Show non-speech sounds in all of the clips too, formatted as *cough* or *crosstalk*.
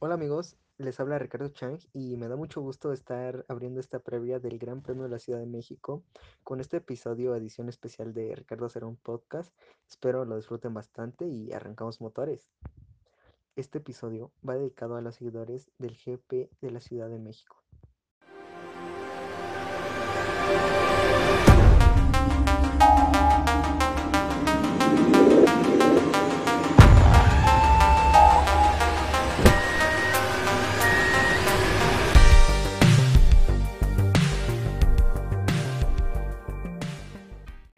Hola amigos, les habla Ricardo Chang y me da mucho gusto estar abriendo esta previa del Gran Premio de la Ciudad de México con este episodio edición especial de Ricardo Será un podcast. Espero lo disfruten bastante y arrancamos motores. Este episodio va dedicado a los seguidores del GP de la Ciudad de México.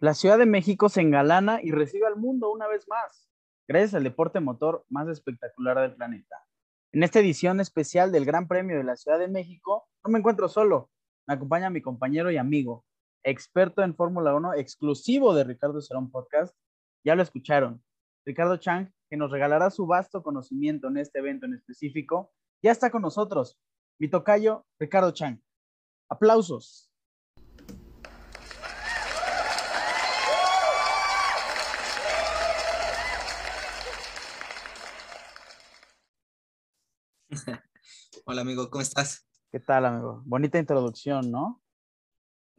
La Ciudad de México se engalana y recibe al mundo una vez más, gracias al deporte motor más espectacular del planeta. En esta edición especial del Gran Premio de la Ciudad de México, no me encuentro solo, me acompaña mi compañero y amigo, experto en Fórmula 1, exclusivo de Ricardo Serón Podcast. Ya lo escucharon, Ricardo Chang, que nos regalará su vasto conocimiento en este evento en específico, ya está con nosotros, mi tocayo, Ricardo Chang. Aplausos. *laughs* Hola amigo, ¿cómo estás? ¿Qué tal, amigo? Bonita introducción, ¿no?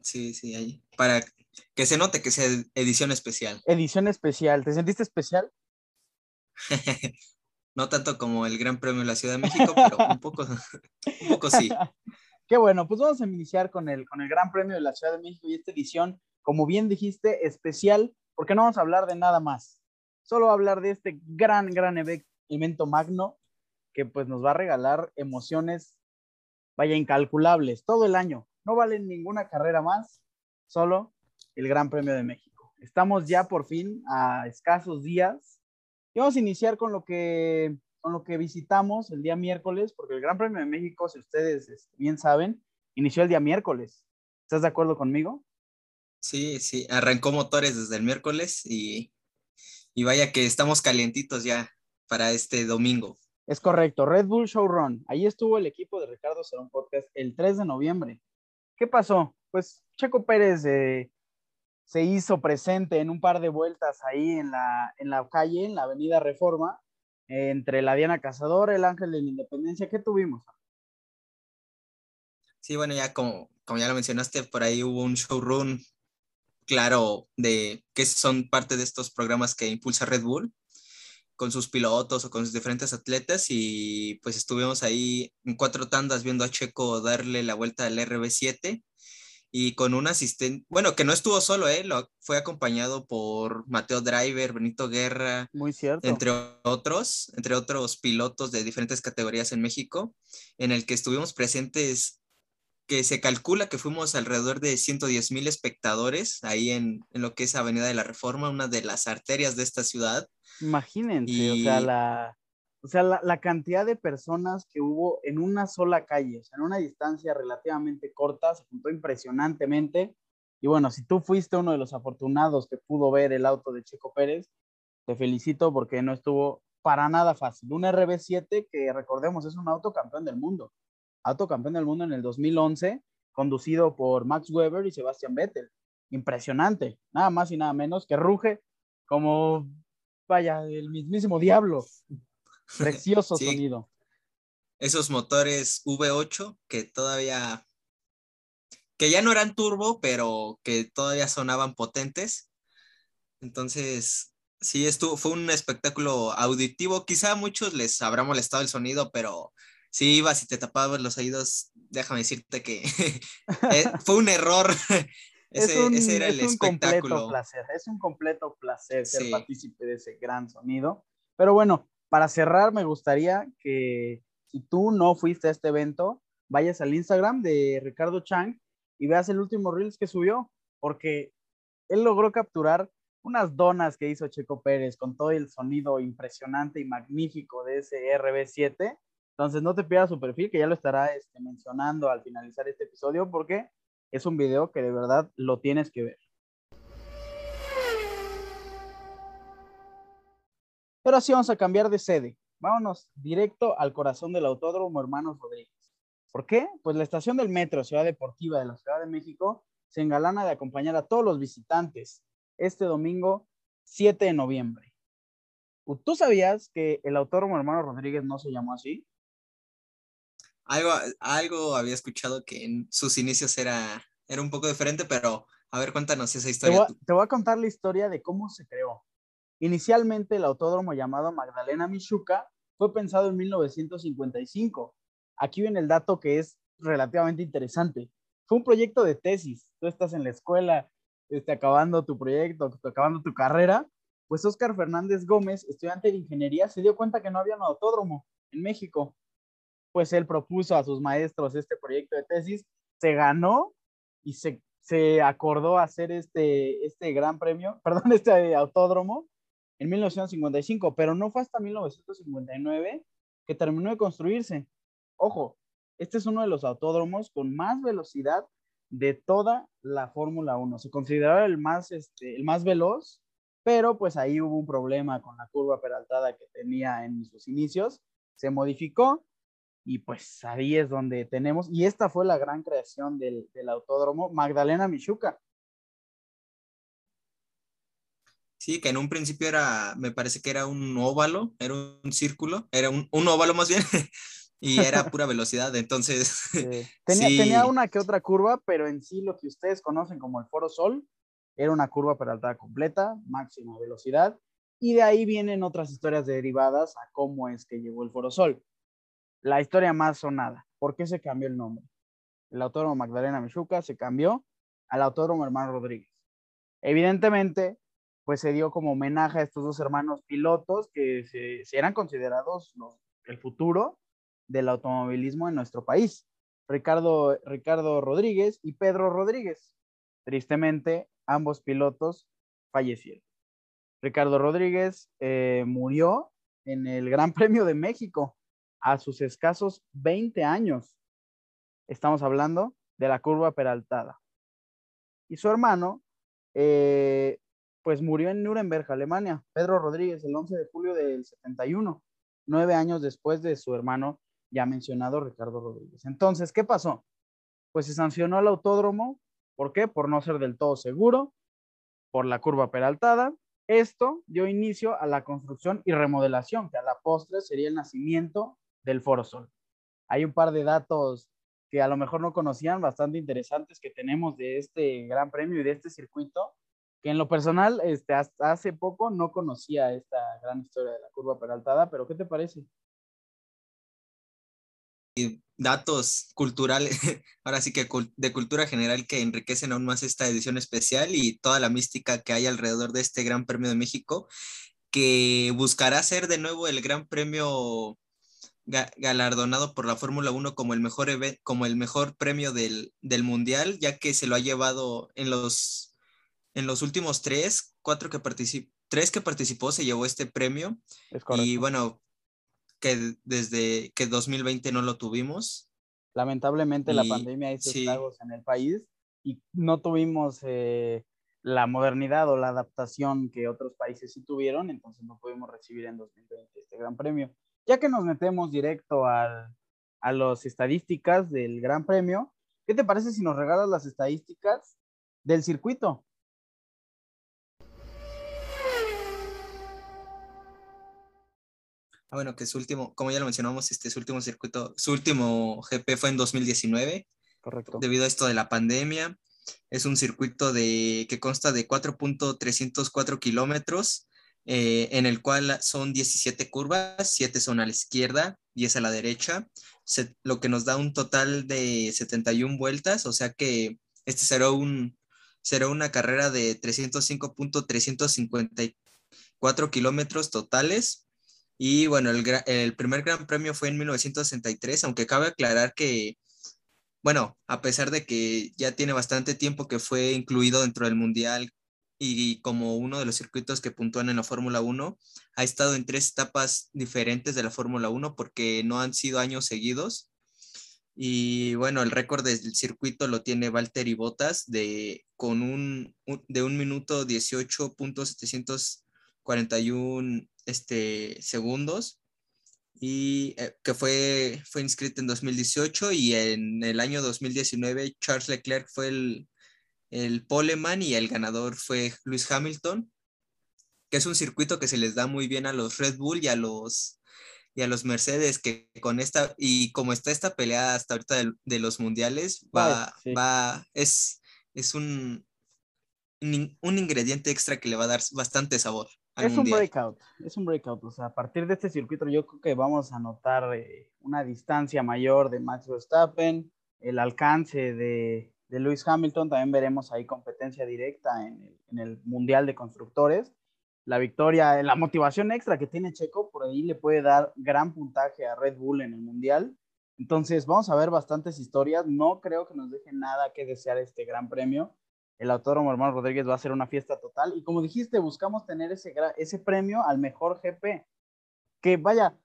Sí, sí, ahí. Para que se note que sea edición especial. Edición especial. ¿Te sentiste especial? *laughs* no tanto como el Gran Premio de la Ciudad de México, pero un poco, *laughs* un poco sí. Qué bueno, pues vamos a iniciar con el, con el Gran Premio de la Ciudad de México y esta edición, como bien dijiste, especial, porque no vamos a hablar de nada más. Solo hablar de este gran, gran evento magno que pues nos va a regalar emociones, vaya, incalculables todo el año. No valen ninguna carrera más, solo el Gran Premio de México. Estamos ya por fin a escasos días y vamos a iniciar con lo que, con lo que visitamos el día miércoles, porque el Gran Premio de México, si ustedes este, bien saben, inició el día miércoles. ¿Estás de acuerdo conmigo? Sí, sí, arrancó motores desde el miércoles y, y vaya que estamos calientitos ya para este domingo. Es correcto, Red Bull Showrun. Ahí estuvo el equipo de Ricardo Serón Podcast el 3 de noviembre. ¿Qué pasó? Pues Checo Pérez eh, se hizo presente en un par de vueltas ahí en la, en la calle, en la avenida Reforma, entre la Diana Cazador, el Ángel de la Independencia. ¿Qué tuvimos? Sí, bueno, ya como, ya lo mencionaste, por ahí hubo un showrun claro de que son parte de estos programas que impulsa Red Bull con sus pilotos o con sus diferentes atletas y pues estuvimos ahí en cuatro tandas viendo a Checo darle la vuelta al RB7 y con un asistente, bueno, que no estuvo solo, ¿eh? Lo, fue acompañado por Mateo Driver, Benito Guerra, Muy cierto. entre otros, entre otros pilotos de diferentes categorías en México, en el que estuvimos presentes que se calcula que fuimos alrededor de 110 mil espectadores ahí en, en, lo que es Avenida de la Reforma, una de las arterias de esta ciudad. Imagínense, o sea, la, o sea la, la, cantidad de personas que hubo en una sola calle, o sea, en una distancia relativamente corta, se juntó impresionantemente. Y bueno, si tú fuiste uno de los afortunados que pudo ver el auto de Checo Pérez, te felicito porque no estuvo para nada fácil. Un RB7 que recordemos es un auto campeón del mundo auto campeón del mundo en el 2011, conducido por Max Weber y Sebastian Vettel. Impresionante, nada más y nada menos que ruge como, vaya, el mismísimo diablo. Precioso *laughs* sí. sonido. Esos motores V8 que todavía, que ya no eran turbo, pero que todavía sonaban potentes. Entonces, sí, estuvo, fue un espectáculo auditivo. Quizá a muchos les habrá molestado el sonido, pero si ibas y te tapabas los oídos, déjame decirte que *laughs* eh, fue un error. *laughs* ese, es un, ese, era el es un espectáculo. Completo placer, es un completo placer ser sí. partícipe de ese gran sonido. Pero bueno, para cerrar, me gustaría que si tú no fuiste a este evento, vayas al Instagram de Ricardo Chang y veas el último Reels que subió, porque él logró capturar unas donas que hizo Checo Pérez con todo el sonido impresionante y magnífico de ese RB7 entonces no te pierdas su perfil, que ya lo estará este, mencionando al finalizar este episodio, porque es un video que de verdad lo tienes que ver. Pero así vamos a cambiar de sede. Vámonos directo al corazón del Autódromo Hermanos Rodríguez. ¿Por qué? Pues la estación del metro Ciudad Deportiva de la Ciudad de México se engalana de acompañar a todos los visitantes este domingo 7 de noviembre. ¿Tú sabías que el Autódromo Hermano Rodríguez no se llamó así? Algo, algo había escuchado que en sus inicios era, era un poco diferente, pero a ver, cuéntanos esa Te historia. voy, a, tú. te voy a contar la historia de cómo se creó. Inicialmente el autódromo llamado Magdalena Michuca fue pensado en 1955. Aquí viene el dato que es relativamente interesante. Fue un proyecto de tesis. Tú estás en la escuela, este, acabando tu proyecto, acabando tu carrera. Pues Oscar Fernández Gómez, estudiante de ingeniería, se dio cuenta que no había un autódromo en México. Pues él propuso a sus maestros este proyecto de tesis, se ganó y se, se acordó hacer este, este gran premio, *laughs* perdón, este autódromo en 1955, pero no fue hasta 1959 que terminó de construirse. Ojo, este es uno de los autódromos con más velocidad de toda la Fórmula 1. Se consideraba el más, este, el más veloz, pero pues ahí hubo un problema con la curva peraltada que tenía en sus inicios. Se modificó y pues ahí es donde tenemos, y esta fue la gran creación del, del autódromo Magdalena Michuca. Sí, que en un principio era, me parece que era un óvalo, era un círculo, era un, un óvalo más bien, *laughs* y era pura velocidad, entonces... *laughs* Tenía, sí. tenía una que otra curva, pero en sí lo que ustedes conocen como el Foro Sol era una curva peraltada completa, máxima velocidad, y de ahí vienen otras historias derivadas a cómo es que llegó el Foro Sol. La historia más sonada, ¿por qué se cambió el nombre? El autódromo Magdalena Michuca se cambió al autódromo Hermano Rodríguez. Evidentemente, pues se dio como homenaje a estos dos hermanos pilotos que se, eran considerados los, el futuro del automovilismo en nuestro país. Ricardo, Ricardo Rodríguez y Pedro Rodríguez. Tristemente, ambos pilotos fallecieron. Ricardo Rodríguez eh, murió en el Gran Premio de México a sus escasos 20 años. Estamos hablando de la curva peraltada. Y su hermano, eh, pues murió en Nuremberg, Alemania. Pedro Rodríguez, el 11 de julio del 71, nueve años después de su hermano ya mencionado Ricardo Rodríguez. Entonces, ¿qué pasó? Pues se sancionó al autódromo. ¿Por qué? Por no ser del todo seguro, por la curva peraltada. Esto dio inicio a la construcción y remodelación, que a la postre sería el nacimiento del Foro Sol. Hay un par de datos que a lo mejor no conocían, bastante interesantes que tenemos de este gran premio y de este circuito, que en lo personal, este, hasta hace poco no conocía esta gran historia de la curva peraltada, pero ¿qué te parece? datos culturales, *laughs* ahora sí que de cultura general que enriquecen aún más esta edición especial y toda la mística que hay alrededor de este Gran Premio de México, que buscará ser de nuevo el Gran Premio galardonado por la Fórmula 1 como el mejor como el mejor premio del, del, mundial, ya que se lo ha llevado en los, en los últimos tres, cuatro que participó, tres que participó se llevó este premio. y bueno, que desde que 2020 no lo tuvimos. Lamentablemente y, la pandemia hizo sí. estragos en el país y no tuvimos eh, la modernidad o la adaptación que otros países sí tuvieron, entonces no pudimos recibir en 2020 este gran premio. Ya que nos metemos directo al, a las estadísticas del gran premio, ¿qué te parece si nos regalas las estadísticas del circuito? Ah, bueno, que su último, como ya lo mencionamos, este su último circuito, su último GP fue en 2019. Correcto. Debido a esto de la pandemia. Es un circuito de, que consta de 4.304 kilómetros, eh, en el cual son 17 curvas, 7 son a la izquierda, 10 a la derecha, lo que nos da un total de 71 vueltas, o sea que este será, un, será una carrera de 305.354 kilómetros totales. Y bueno, el, el, primer Gran Premio fue en 1963, aunque cabe aclarar que, bueno, a pesar de que ya tiene bastante tiempo que fue incluido dentro del Mundial y como uno de los circuitos que puntúan en la Fórmula 1, ha estado en tres etapas diferentes de la Fórmula 1 porque no han sido años seguidos. Y bueno, el récord del circuito lo tiene Valtteri Bottas de, con un, de un minuto 18.741 este, segundos y eh, que fue, fue inscrito en 2018 y en el año 2019 Charles Leclerc fue el, el poleman y el ganador fue Lewis Hamilton, que es un circuito que se les da muy bien a los Red Bull y a los, y a los Mercedes que con esta, y como está esta pelea hasta ahorita de, de los mundiales, va, sí. va, es, es un, un un ingrediente extra que le va a dar bastante sabor al Es un mundial. breakout, es un breakout. O sea, a partir de este circuito yo creo que vamos a notar eh, una distancia mayor de Max Verstappen, el alcance de, de Lewis Hamilton, también veremos ahí competencia directa en el, en el Mundial de Constructores. La victoria, la motivación extra que tiene Checo, por ahí le puede dar gran puntaje a Red Bull en el Mundial. Entonces, vamos a ver bastantes historias. No creo que nos deje nada que desear este gran premio. El Autódromo Hermano Rodríguez va a ser una fiesta total. Y como dijiste, buscamos tener ese, ese premio al mejor GP. Que vaya,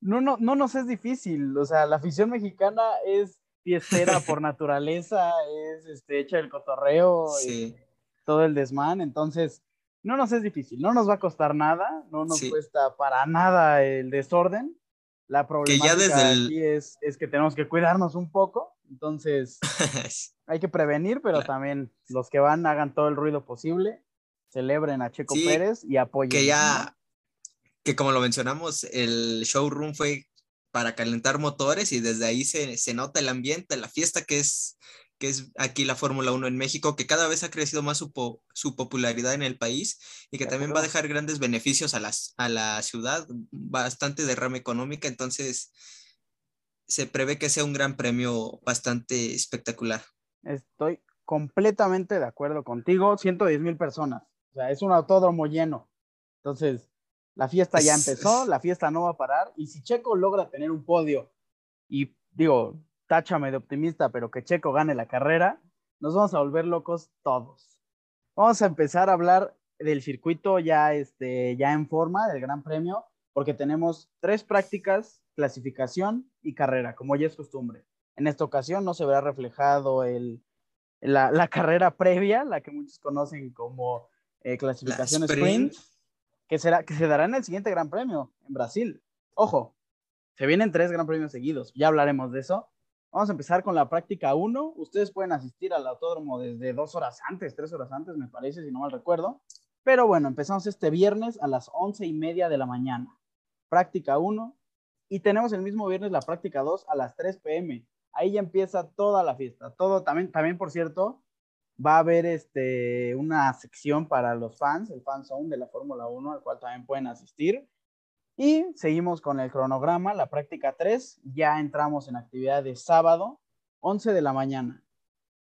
no, no, no nos es difícil. O sea, la afición mexicana es fiestera por naturaleza, es este, hecha el cotorreo, Sí. y todo el desmán. Entonces, no nos es difícil. No nos va a costar nada. No nos Sí. cuesta para nada el desorden. La Que problemática ya desde el- aquí es, es que tenemos que cuidarnos un poco. Entonces, *laughs* hay que prevenir, pero Claro. también los que van hagan todo el ruido posible, celebren a Checo Sí, Pérez y apoyen. que ya, que como lo mencionamos, el showroom fue para calentar motores y desde ahí se, se nota el ambiente, la fiesta que es, que es aquí la Fórmula 1 en México, que cada vez ha crecido más su, po- su popularidad en el país y que también va a dejar grandes beneficios a, las, a la ciudad, bastante derrame económica, entonces se prevé que sea un gran premio bastante espectacular. Estoy completamente de acuerdo contigo. 110 mil personas. O sea, es un autódromo lleno. Entonces, la fiesta ya empezó, la fiesta no va a parar. Y si Checo logra tener un podio, y digo, táchame de optimista, pero que Checo gane la carrera, nos vamos a volver locos todos. Vamos a empezar a hablar del circuito ya, este, ya en forma, del Gran Premio, porque tenemos tres prácticas, clasificación y carrera, como ya es costumbre. En esta ocasión no se verá reflejado el, la, la carrera previa, la que muchos conocen como eh, La clasificación sprint, sprint, que, será, que se dará en el siguiente Gran Premio, en Brasil. Ojo, se vienen tres Gran Premios seguidos, ya hablaremos de eso. Vamos a empezar con la práctica 1. Ustedes pueden asistir al autódromo desde dos horas antes, tres horas antes, me parece, si no mal recuerdo. Pero bueno, empezamos este viernes a las once y media de la mañana. Práctica 1. Y tenemos el mismo viernes la práctica 2 a las 3 pm. Ahí ya empieza toda la fiesta. Todo también, también por cierto, va a haber este, una sección para los fans, el fan zone de la Fórmula 1, al cual también pueden asistir. Y seguimos con el cronograma, la práctica 3. Ya entramos en actividad de sábado, 11 de la mañana,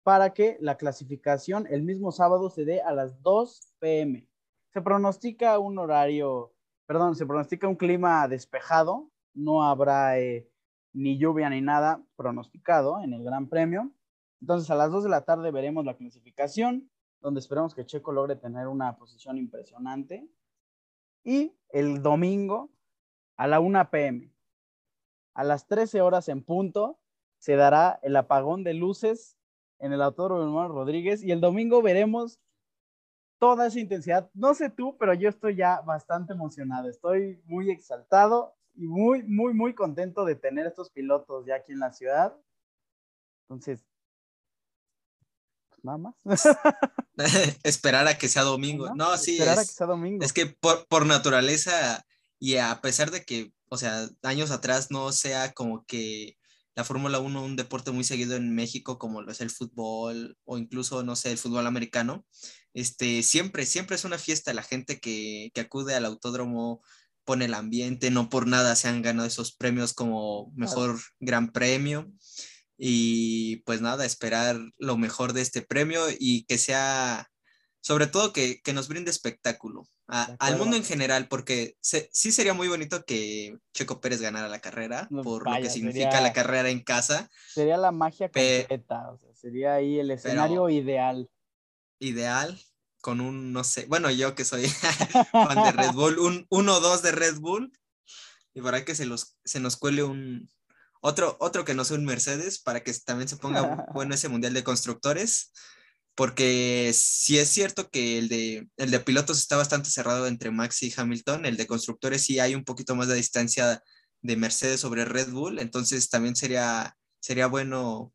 para que la clasificación el mismo sábado se dé a las 2 pm. Se pronostica un horario, perdón, se pronostica un clima despejado, no habrá eh, ni lluvia ni nada pronosticado en el Gran Premio. Entonces a las 2 de la tarde veremos la clasificación, donde esperemos que Checo logre tener una posición impresionante. Y el domingo a la 1 pm, a las 13 horas en punto, se dará el apagón de luces en el Autódromo Hermano Rodríguez y el domingo veremos toda esa intensidad. No sé tú, pero yo estoy ya bastante emocionado, estoy muy exaltado y muy, muy, muy contento de tener estos pilotos ya aquí en la ciudad. Entonces, nada más. *laughs* esperar a que sea domingo. ¿no? No, sí, Esperar a es, que sea domingo. es que por, por naturaleza y a pesar de que, o sea, años atrás no sea como que la Fórmula 1 un deporte muy seguido en México como lo es el fútbol o incluso, no sé, el fútbol americano, este, siempre, siempre es una fiesta. La gente que, que acude al autódromo pone el ambiente, no por nada se han ganado esos premios como mejor gran premio. Y pues nada, esperar lo mejor de este premio y que sea, sobre todo que, que nos brinde espectáculo a- al mundo en general, porque se- sí sería muy bonito que Checo Pérez ganara la carrera, No, por lo vaya, que significa sería- la carrera en casa, Sería la magia Pe- completa, o sea, sería ahí el escenario ideal. ideal, con un, no sé, bueno, yo que soy *laughs* fan de Red Bull, un 1-2 de Red Bull, y para que se, los, se nos cuele un... Otro, otro que no sea un Mercedes, para que también se ponga *laughs* bueno ese Mundial de Constructores, porque sí es cierto que el de, el de pilotos está bastante cerrado entre Max y Hamilton, el de constructores sí hay un poquito más de distancia de Mercedes sobre Red Bull, entonces también sería, sería bueno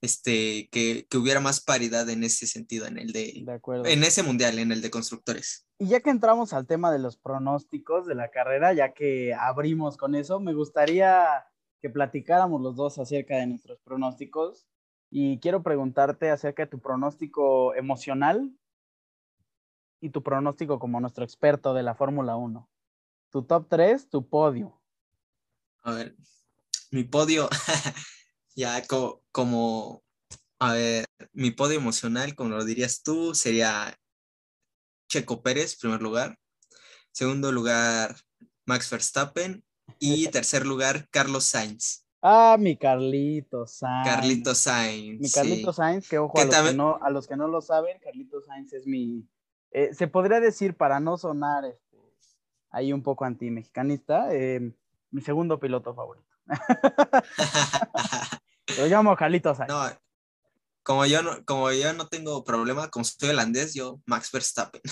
este, que, que, hubiera más paridad en ese sentido, en el de, de acuerdo. en ese mundial, en el de constructores. Y ya que entramos al tema de los pronósticos de la carrera, ya que abrimos con eso, me gustaría que platicáramos los dos acerca de nuestros pronósticos. Y quiero preguntarte acerca de tu pronóstico emocional y tu pronóstico como nuestro experto de la Fórmula 1. Tu top 3, tu podio. A ver, mi podio, *laughs* ya como, a ver, mi podio emocional, como lo dirías tú, sería Checo Pérez, primer lugar. Segundo lugar, Max Verstappen. Y *laughs* tercer lugar, Carlos Sainz. Ah, mi Carlito Sainz. Carlito Sainz. Mi Carlito Sainz, que ojo, a los, que no, a los, que no, lo saben, Carlito Sainz es mi. Eh, se podría decir, para no sonar este, ahí un poco anti-mexicanista, eh, mi segundo piloto favorito. *laughs* *laughs* lo llamo Carlito Sainz. No, como yo no, como yo no tengo problema, como soy holandés, yo Max Verstappen.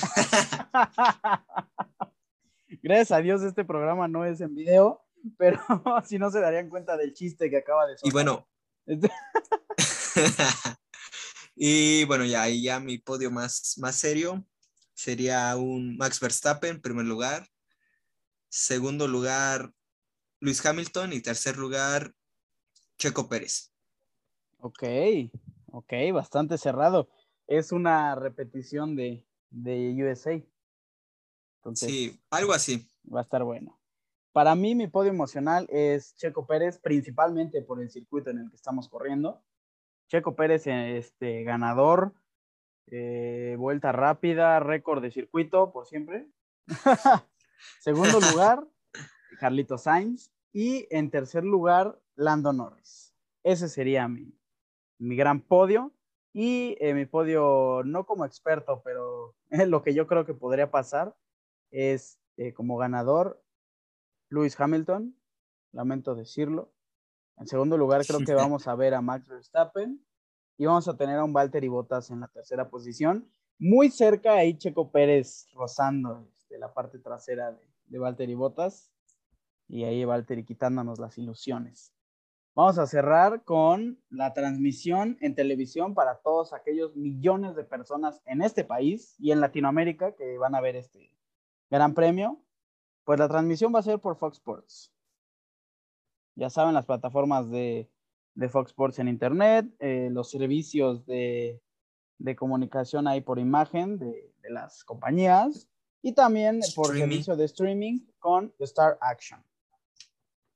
Gracias a Dios este programa no es en video, pero *laughs* si no se darían cuenta del chiste que acaba de sonar. Y bueno. *laughs* y bueno, ya ahí ya mi podio más, más serio sería un Max Verstappen, en primer lugar. Segundo lugar, Luis Hamilton. Y tercer lugar, Checo Pérez. Ok, ok, bastante cerrado. Es una repetición de, de USA sí, algo así. Va a estar bueno. Para mí, mi podio emocional es Checo Pérez, principalmente por el circuito en el que estamos corriendo. Checo Pérez, este, ganador, eh, vuelta rápida, récord de circuito por siempre. *laughs* Segundo *laughs* lugar, Carlito Sainz. Y en tercer lugar, Lando Norris. Ese sería mi, mi gran podio. Y eh, mi podio, no como experto, pero es *laughs* lo que yo creo que podría pasar, es eh, como ganador Lewis Hamilton, lamento decirlo. En segundo lugar, creo que *laughs* vamos a ver a Max Verstappen y vamos a tener a un Valtteri Bottas en la tercera posición. Muy cerca ahí Checo Pérez rozando este, la parte trasera de, de Valtteri Bottas y ahí Valtteri quitándonos las ilusiones. Vamos a cerrar con la transmisión en televisión para todos aquellos millones de personas en este país y en Latinoamérica que van a ver este, Gran Premio, pues la transmisión va a ser por Fox Sports. Ya saben, las plataformas de, Fox Sports en Internet, eh, los servicios de, comunicación ahí por imagen de, las compañías y también por servicio de streaming con Star Action.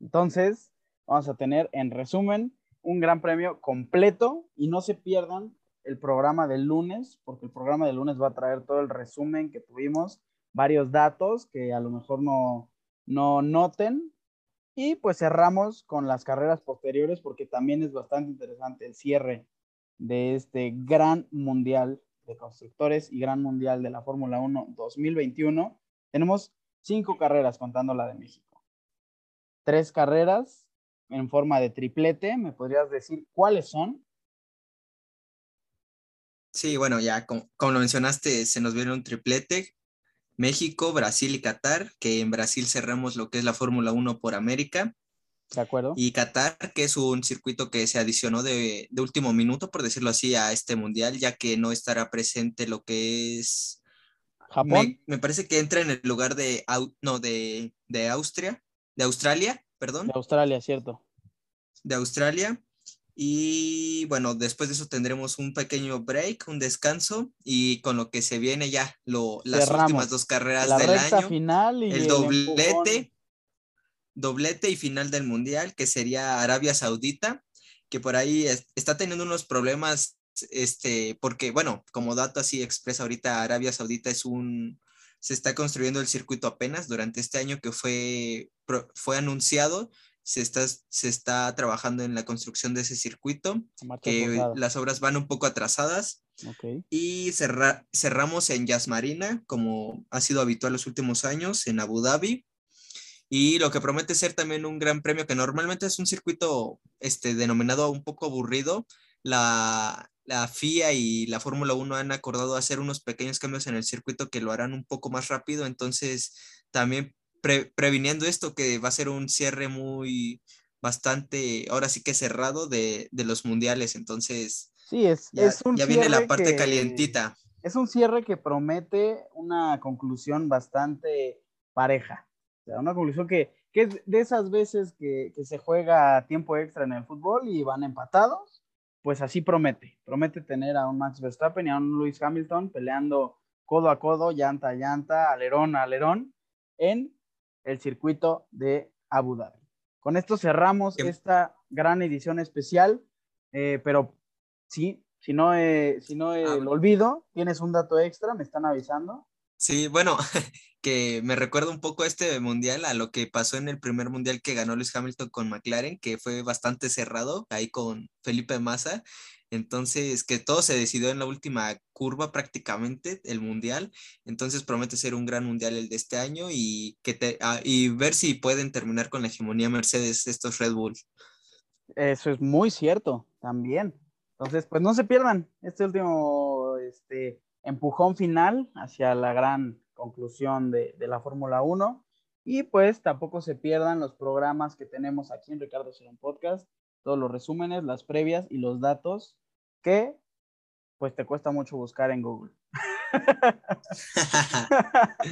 Entonces, vamos a tener en resumen un gran premio completo y no se pierdan el programa del lunes, porque el programa del lunes va a traer todo el resumen que tuvimos varios datos que a lo mejor no, no noten. Y pues cerramos con las carreras posteriores porque también es bastante interesante el cierre de este gran mundial de constructores y gran mundial de la Fórmula 1 2021. Tenemos cinco carreras contando la de México. Tres carreras en forma de triplete. ¿Me podrías decir cuáles son? Sí, bueno, ya como, como lo mencionaste, se nos viene un triplete México, Brasil y Qatar, que en Brasil cerramos lo que es la Fórmula 1 por América. De acuerdo. Y Qatar, que es un circuito que se adicionó de, último minuto, por decirlo así, a este mundial, ya que no estará presente lo que es... Japón. Me, parece que entra en el lugar de, no, de, de Austria, de Australia, perdón. De Australia, cierto. De Australia. Y bueno, después de eso tendremos un pequeño break, un descanso y con lo que se viene ya lo, las últimas dos carreras la del año. Final y el, doblete, doblete y final del mundial, que sería Arabia Saudita, que por ahí está teniendo unos problemas, este, porque bueno, como dato así expresa ahorita, Arabia Saudita es un, se está construyendo el circuito apenas durante este año que fue, fue anunciado se está, se está trabajando en la construcción de ese circuito, que las obras van un poco atrasadas. Y cerramos en Yas Marina, como ha sido habitual los últimos años, en Abu Dhabi. Y lo que promete ser también un gran premio, que normalmente es un circuito este, denominado un poco aburrido. La, la FIA y la Fórmula 1 han acordado hacer unos pequeños cambios en el circuito que lo harán un poco más rápido. Entonces, también previniendo esto, que va a ser un cierre muy, bastante, ahora sí que cerrado de, los mundiales, entonces sí, es, ya, es un ya viene la parte calientita. Es un cierre que promete una conclusión bastante pareja, o sea, una conclusión que, que es de esas veces que, que se juega tiempo extra en el fútbol y van empatados, pues así promete, promete tener a un Max Verstappen y a un Lewis Hamilton peleando codo a codo, llanta a llanta, alerón a alerón en el circuito de Abu Dhabi. Con esto cerramos esta gran edición especial, eh, pero sí, si no, eh, si no eh, ah, lo olvido, tienes un dato extra, me están avisando. Sí, bueno, *laughs* que me recuerda un poco este mundial a lo que pasó en el primer mundial que ganó Luis Hamilton con McLaren, que fue bastante cerrado ahí con Felipe Massa entonces, que todo se decidió en la última curva prácticamente, el mundial. Entonces promete ser un gran mundial el de este año y, que te, ah, y ver si pueden terminar con la hegemonía Mercedes estos Red Bull. Eso es muy cierto también. Entonces, pues no se pierdan este último este, empujón final hacia la gran conclusión de, de la Fórmula 1. Y pues tampoco se pierdan los programas que tenemos aquí en Ricardo Serón Podcast, todos los resúmenes, las previas y los datos que pues te cuesta mucho buscar en Google. *laughs*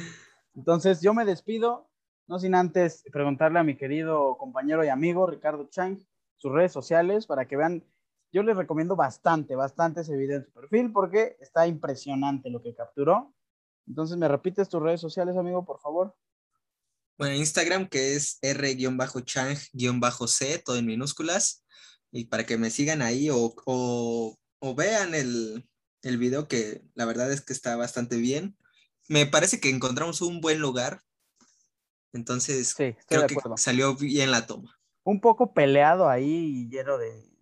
Entonces yo me despido, no sin antes preguntarle a mi querido compañero y amigo Ricardo Chang sus redes sociales para que vean. Yo les recomiendo bastante, bastante ese video en su perfil porque está impresionante lo que capturó. Entonces, ¿me repites tus redes sociales, amigo, por favor? Bueno, Instagram que es r-chang-c, todo en minúsculas. Y para que me sigan ahí o, o o vean el, el video que la verdad es que está bastante bien. Me parece que encontramos un buen lugar. Entonces, creo que salió bien la toma. Un poco peleado ahí y lleno de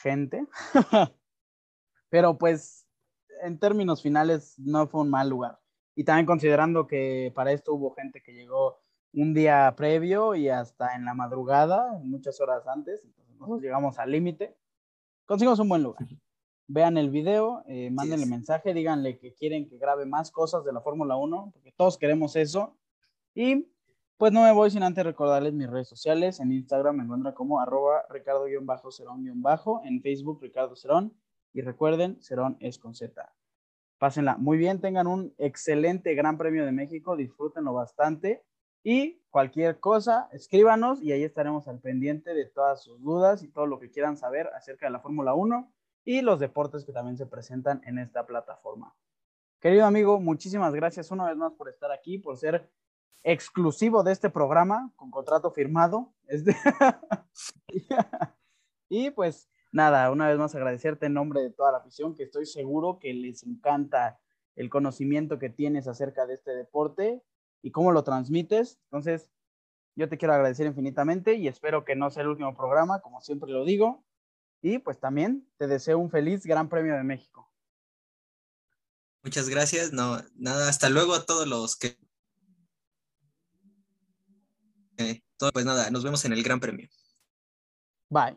gente. *laughs* Pero pues, en términos finales, no fue un mal lugar. Y también considerando que para esto hubo gente que llegó un día previo y hasta en la madrugada, muchas horas antes, entonces nosotros llegamos al límite, conseguimos un buen lugar vean el video, eh, mándenle mensaje, díganle que quieren que grabe más cosas de la Fórmula 1, porque todos queremos eso. Y pues no me voy sin antes recordarles mis redes sociales. En Instagram me encuentra como arroba ricardo-cerón-bajo, en Facebook Ricardo Cerón. Y recuerden, Cerón es con Z. Pásenla muy bien, tengan un excelente Gran Premio de México, disfrútenlo bastante. Y cualquier cosa, escríbanos y ahí estaremos al pendiente de todas sus dudas y todo lo que quieran saber acerca de la Fórmula 1 y los deportes que también se presentan en esta plataforma. Querido amigo, muchísimas gracias una vez más por estar aquí, por ser exclusivo de este programa con contrato firmado. *laughs* y pues nada, una vez más agradecerte en nombre de toda la afición, que estoy seguro que les encanta el conocimiento que tienes acerca de este deporte y cómo lo transmites. Entonces, yo te quiero agradecer infinitamente y espero que no sea el último programa, como siempre lo digo. Y pues también te deseo un feliz Gran Premio de México. Muchas gracias. No, nada, hasta luego a todos los que... pues nada, nos vemos en el Gran Premio. Bye.